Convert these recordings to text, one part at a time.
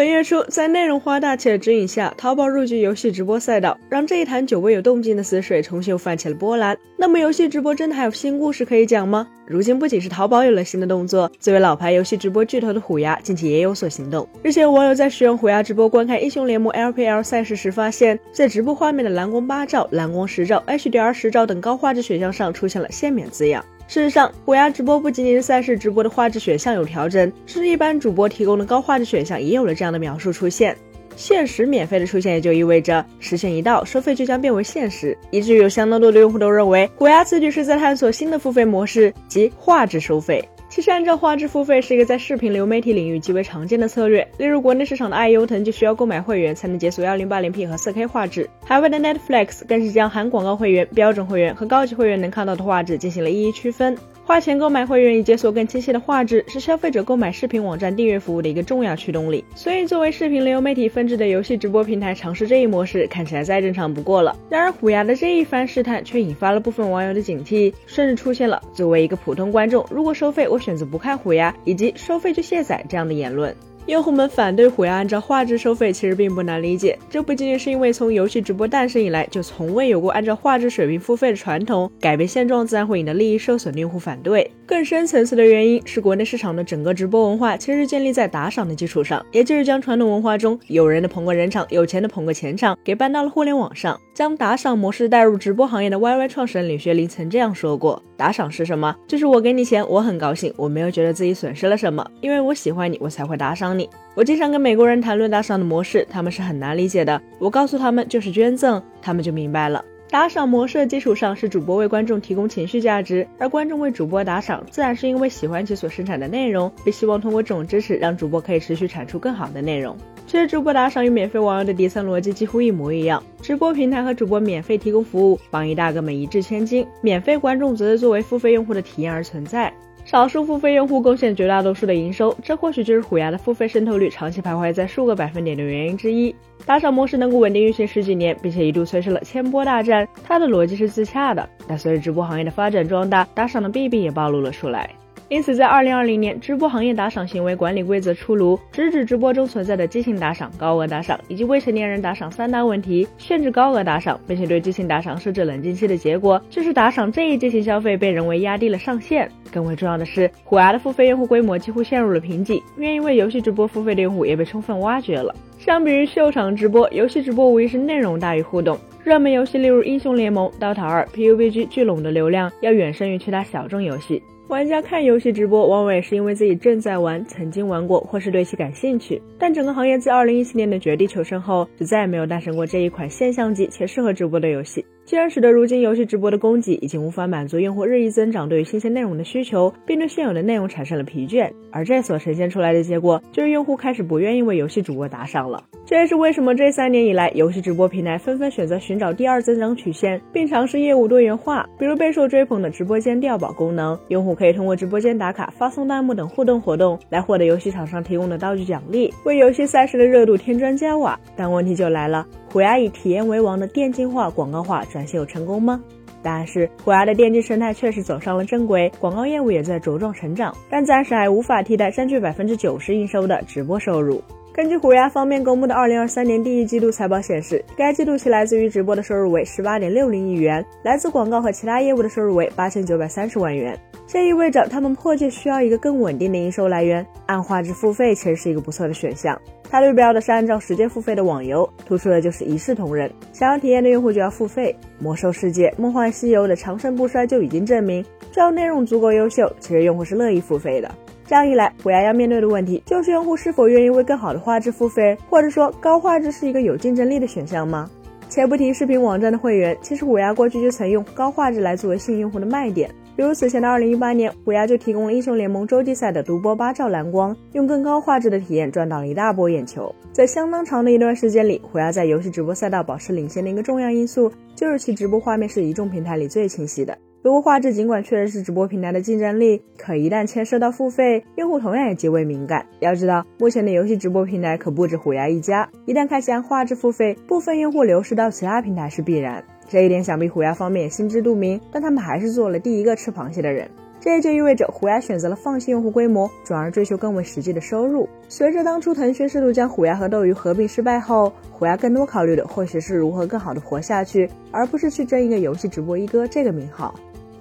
本月初，在内容花大企的指引下，淘宝入局游戏直播赛道，让这一潭久未有动静的死水重新又泛起了波澜。那么，游戏直播真的还有新故事可以讲吗？如今，不仅是淘宝有了新的动作，作为老牌游戏直播巨头的虎牙近期也有所行动。日前，网友在使用虎牙直播观看英雄联盟 LPL 赛事时，发现，在直播画面的蓝光八兆、蓝光十兆、HDR 十兆等高画质选项上出现了限免字样。事实上，虎牙直播不仅仅是赛事直播的画质选项有调整，甚至一般主播提供的高画质选项也有了这样的描述出现。限时免费的出现，也就意味着时限一到，收费就将变为现实，以至于有相当多的用户都认为，虎牙此举是在探索新的付费模式，即画质收费。其实，按照画质付费是一个在视频流媒体领域极为常见的策略。例如，国内市场的爱优腾就需要购买会员才能解锁 1080P 和 4K 画质，海外的 Netflix 更是将含广告会员、标准会员和高级会员能看到的画质进行了一一区分。花钱购买会员以解锁更清晰的画质，是消费者购买视频网站订阅服务的一个重要驱动力。所以，作为视频流媒体分支的游戏直播平台，尝试这一模式看起来再正常不过了。然而，虎牙的这一番试探却引发了部分网友的警惕，甚至出现了“作为一个普通观众，如果收费，我选择不看虎牙”以及“收费就卸载”这样的言论。用户们反对虎牙按照画质收费，其实并不难理解。这不仅仅是因为从游戏直播诞生以来，就从未有过按照画质水平付费的传统，改变现状自然会引得利益受损的用户反对。更深层次的原因是，国内市场的整个直播文化其实建立在打赏的基础上，也就是将传统文化中有人的捧个人场，有钱的捧个钱场，给搬到了互联网上，将打赏模式带入直播行业的 YY 创始人李学林曾这样说过：“打赏是什么？就是我给你钱，我很高兴，我没有觉得自己损失了什么，因为我喜欢你，我才会打赏你。我经常跟美国人谈论打赏的模式，他们是很难理解的。我告诉他们就是捐赠，他们就明白了。”打赏模式的基础上是主播为观众提供情绪价值，而观众为主播打赏，自然是因为喜欢其所生产的内容，并希望通过这种支持让主播可以持续产出更好的内容。其实，主播打赏与免费网友的底层逻辑几乎一模一样，直播平台和主播免费提供服务，榜一大哥们一掷千金，免费观众则是作为付费用户的体验而存在。少数付费用户贡献绝大多数的营收，这或许就是虎牙的付费渗透率长期徘徊在数个百分点的原因之一。打赏模式能够稳定运行十几年，并且一度催生了千波大战，它的逻辑是自洽的。但随着直播行业的发展壮大，打赏的弊病也暴露了出来。因此，在二零二零年，直播行业打赏行为管理规则出炉，直指直播中存在的激情打赏、高额打赏以及未成年人打赏三大问题，限制高额打赏，并且对激情打赏设置冷静期的结果，就是打赏这一激情消费被人为压低了上限。更为重要的是，虎牙的付费用户规模几乎陷入了瓶颈，愿意为游戏直播付费的用户也被充分挖掘了。相比于秀场直播，游戏直播无疑是内容大于互动。热门游戏例如英雄联盟、DOTA 二、PUBG 聚拢的流量要远胜于其他小众游戏。玩家看游戏直播，往往也是因为自己正在玩、曾经玩过，或是对其感兴趣。但整个行业自2017年的绝地求生后，就再也没有诞生过这一款现象级且适合直播的游戏。竟然使得如今游戏直播的供给已经无法满足用户日益增长对于新鲜内容的需求，并对现有的内容产生了疲倦。而这所呈现出来的结果，就是用户开始不愿意为游戏主播打赏了。这也是为什么这三年以来，游戏直播平台纷纷选择寻找第二增长曲线，并尝试业务多元化，比如备受追捧的直播间调宝功能，用户可以通过直播间打卡、发送弹幕等互动活动来获得游戏厂商提供的道具奖励，为游戏赛事的热度添砖加瓦。但问题就来了。虎牙以体验为王的电竞化、广告化转型有成功吗？答案是，虎牙的电竞生态确实走上了正轨，广告业务也在茁壮成长，但暂时还无法替代占据百分之九十营收的直播收入。根据虎牙方面公布的二零二三年第一季度财报显示，该季度其来自于直播的收入为十八点六零亿元，来自广告和其他业务的收入为八千九百三十万元。这意味着他们迫切需要一个更稳定的营收来源，按画质付费其实是一个不错的选项。它对标的是按照时间付费的网游，突出的就是一视同仁。想要体验的用户就要付费。魔兽世界、梦幻西游的长盛不衰就已经证明，只要内容足够优秀，其实用户是乐意付费的。这样一来，虎牙要面对的问题就是用户是否愿意为更好的画质付费，或者说高画质是一个有竞争力的选项吗？且不提视频网站的会员，其实虎牙过去就曾用高画质来作为吸引用户的卖点。比如此前的二零一八年，虎牙就提供了英雄联盟洲际赛的独播八兆蓝光，用更高画质的体验赚到了一大波眼球。在相当长的一段时间里，虎牙在游戏直播赛道保持领先的一个重要因素，就是其直播画面是一众平台里最清晰的。不过画质尽管确实是直播平台的竞争力，可一旦牵涉到付费，用户同样也极为敏感。要知道，目前的游戏直播平台可不止虎牙一家，一旦开启按画质付费，部分用户流失到其他平台是必然。这一点想必虎牙方面也心知肚明，但他们还是做了第一个吃螃蟹的人。这也就意味着虎牙选择了放弃用户规模，转而追求更为实际的收入。随着当初腾讯试图将虎牙和斗鱼合并失败后，虎牙更多考虑的或许是如何更好的活下去，而不是去争一个游戏直播一哥这个名号。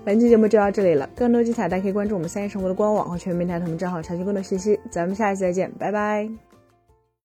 本期节目就到这里了，更多精彩大家可以关注我们三叶生活的官网和全民台同账号查询更多信息。咱们下期再见，拜拜。